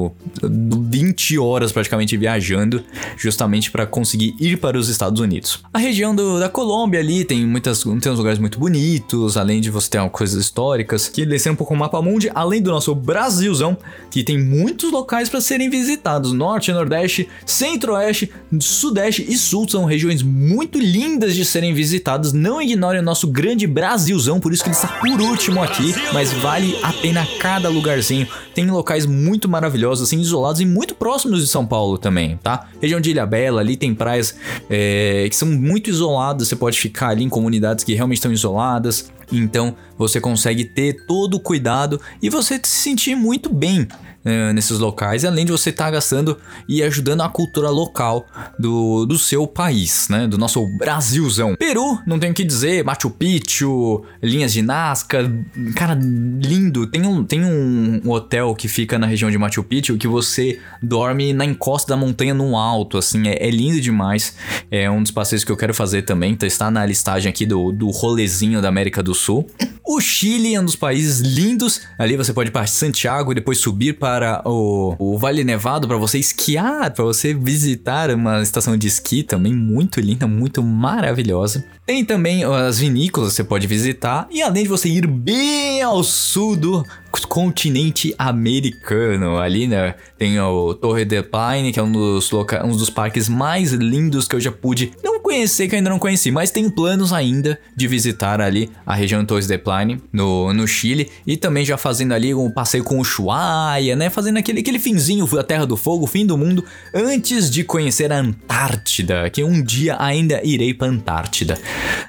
20 horas praticamente viajando, justamente para conseguir ir para os Estados Unidos. A região do, da Colômbia ali tem muitas tem uns lugares muito bonitos, além de você ter coisas históricas, que descer um pouco o mapa mundi, além do nosso Brasil Brasilzão, que tem muitos locais para serem visitados. Norte, Nordeste, Centro-Oeste, Sudeste e Sul são regiões muito lindas de serem visitadas. Não ignorem o nosso grande Brasilzão, por isso que ele está por último aqui, mas vale a pena cada lugarzinho. Tem locais muito maravilhosos, assim, isolados e muito próximos de São Paulo também, tá? Região de Ilha Bela, ali tem praias é, que são muito isoladas, você pode ficar ali em comunidades que realmente estão isoladas. Então você consegue ter todo o cuidado e você se sentir muito bem uh, nesses locais, além de você estar tá gastando e ajudando a cultura local do, do seu país, né? Do nosso Brasilzão. Peru, não tenho o que dizer, Machu Picchu, linhas de Nazca, cara, lindo. Tem um, tem um hotel que fica na região de Machu Picchu que você dorme na encosta da montanha no alto, assim, é, é lindo demais. É um dos passeios que eu quero fazer também, tá, está na listagem aqui do, do rolezinho da América do Sul. O Chile é um dos países lindos, ali você pode ir para Santiago e depois subir para o, o Vale Nevado para você esquiar, para você visitar uma estação de esqui também muito linda, muito maravilhosa. Tem também as vinícolas que você pode visitar e além de você ir bem ao sul do continente americano, ali né, tem o Torre de Pine, que é um dos, loca um dos parques mais lindos que eu já pude não conhecer, que eu ainda não conheci, mas tem planos ainda de visitar ali a região Torres de Pine, no, no Chile, e também já fazendo ali um passeio com o Ushuaia, né, fazendo aquele, aquele finzinho, a Terra do Fogo, fim do mundo, antes de conhecer a Antártida, que um dia ainda irei para Antártida.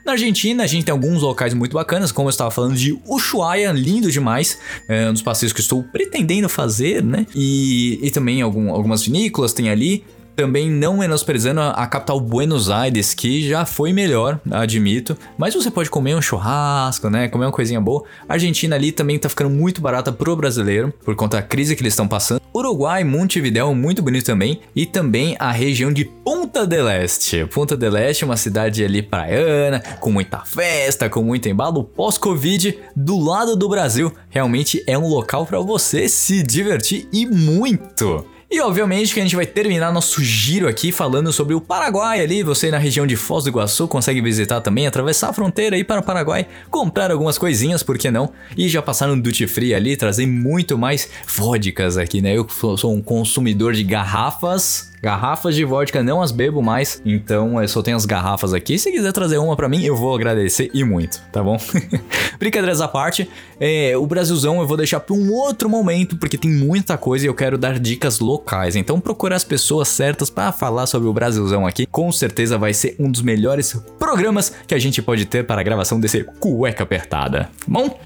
Na Argentina, a gente tem alguns locais muito bacanas, como eu estava falando de Ushuaia, lindo demais, é um dos passeios que estou pretendendo fazer, né, e, e também algum, algumas vinícolas tem ali, também não menosprezando a capital Buenos Aires, que já foi melhor, admito. Mas você pode comer um churrasco, né? Comer uma coisinha boa. A Argentina ali também tá ficando muito barata pro brasileiro, por conta da crise que eles estão passando. Uruguai, Montevidéu, muito bonito também. E também a região de Punta del Este. Punta del Este é uma cidade ali praiana, com muita festa, com muito embalo pós-Covid, do lado do Brasil. Realmente é um local para você se divertir e muito. E obviamente que a gente vai terminar nosso giro aqui falando sobre o Paraguai ali. Você na região de Foz do Iguaçu consegue visitar também, atravessar a fronteira aí para o Paraguai, comprar algumas coisinhas, por que não? E já passar no duty free ali, trazer muito mais vodkas aqui, né? Eu sou um consumidor de garrafas Garrafas de vodka não as bebo mais, então eu só tenho as garrafas aqui. Se quiser trazer uma para mim, eu vou agradecer e muito, tá bom? Brincadeiras à parte, é, o Brasilzão eu vou deixar para um outro momento, porque tem muita coisa e eu quero dar dicas locais. Então procurar as pessoas certas para falar sobre o Brasilzão aqui, com certeza vai ser um dos melhores programas que a gente pode ter para a gravação desse cueca apertada. Bom?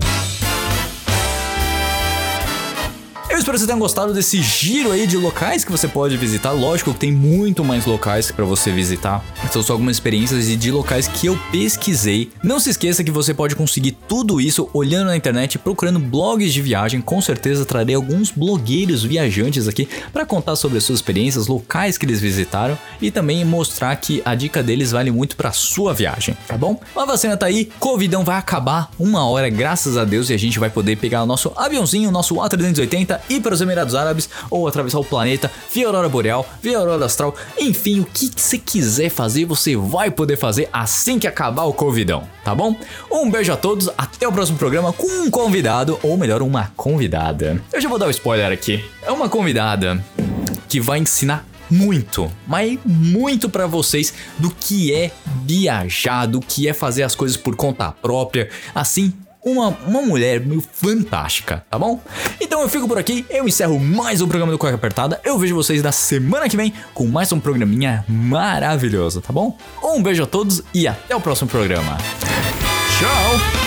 Eu espero que você tenha gostado desse giro aí de locais que você pode visitar. Lógico que tem muito mais locais para você visitar. São só algumas experiências de locais que eu pesquisei. Não se esqueça que você pode conseguir tudo isso olhando na internet, procurando blogs de viagem. Com certeza trarei alguns blogueiros viajantes aqui para contar sobre as suas experiências, locais que eles visitaram e também mostrar que a dica deles vale muito para sua viagem, tá bom? A vacina tá aí, Covidão vai acabar uma hora, graças a Deus, e a gente vai poder pegar o nosso aviãozinho, o nosso A380, ir para os Emirados Árabes ou atravessar o planeta, ver a aurora boreal, ver a aurora astral, enfim, o que você quiser fazer, você vai poder fazer assim que acabar o Covidão, tá bom? Um beijo a todos, até o próximo programa com um convidado, ou melhor, uma convidada. Eu já vou dar o um spoiler aqui. É uma convidada que vai ensinar muito, mas muito para vocês do que é viajar, do que é fazer as coisas por conta própria, assim uma, uma mulher meio fantástica, tá bom? Então eu fico por aqui, eu encerro mais um programa do Cueca Apertada. Eu vejo vocês na semana que vem com mais um programinha maravilhoso, tá bom? Um beijo a todos e até o próximo programa. Tchau!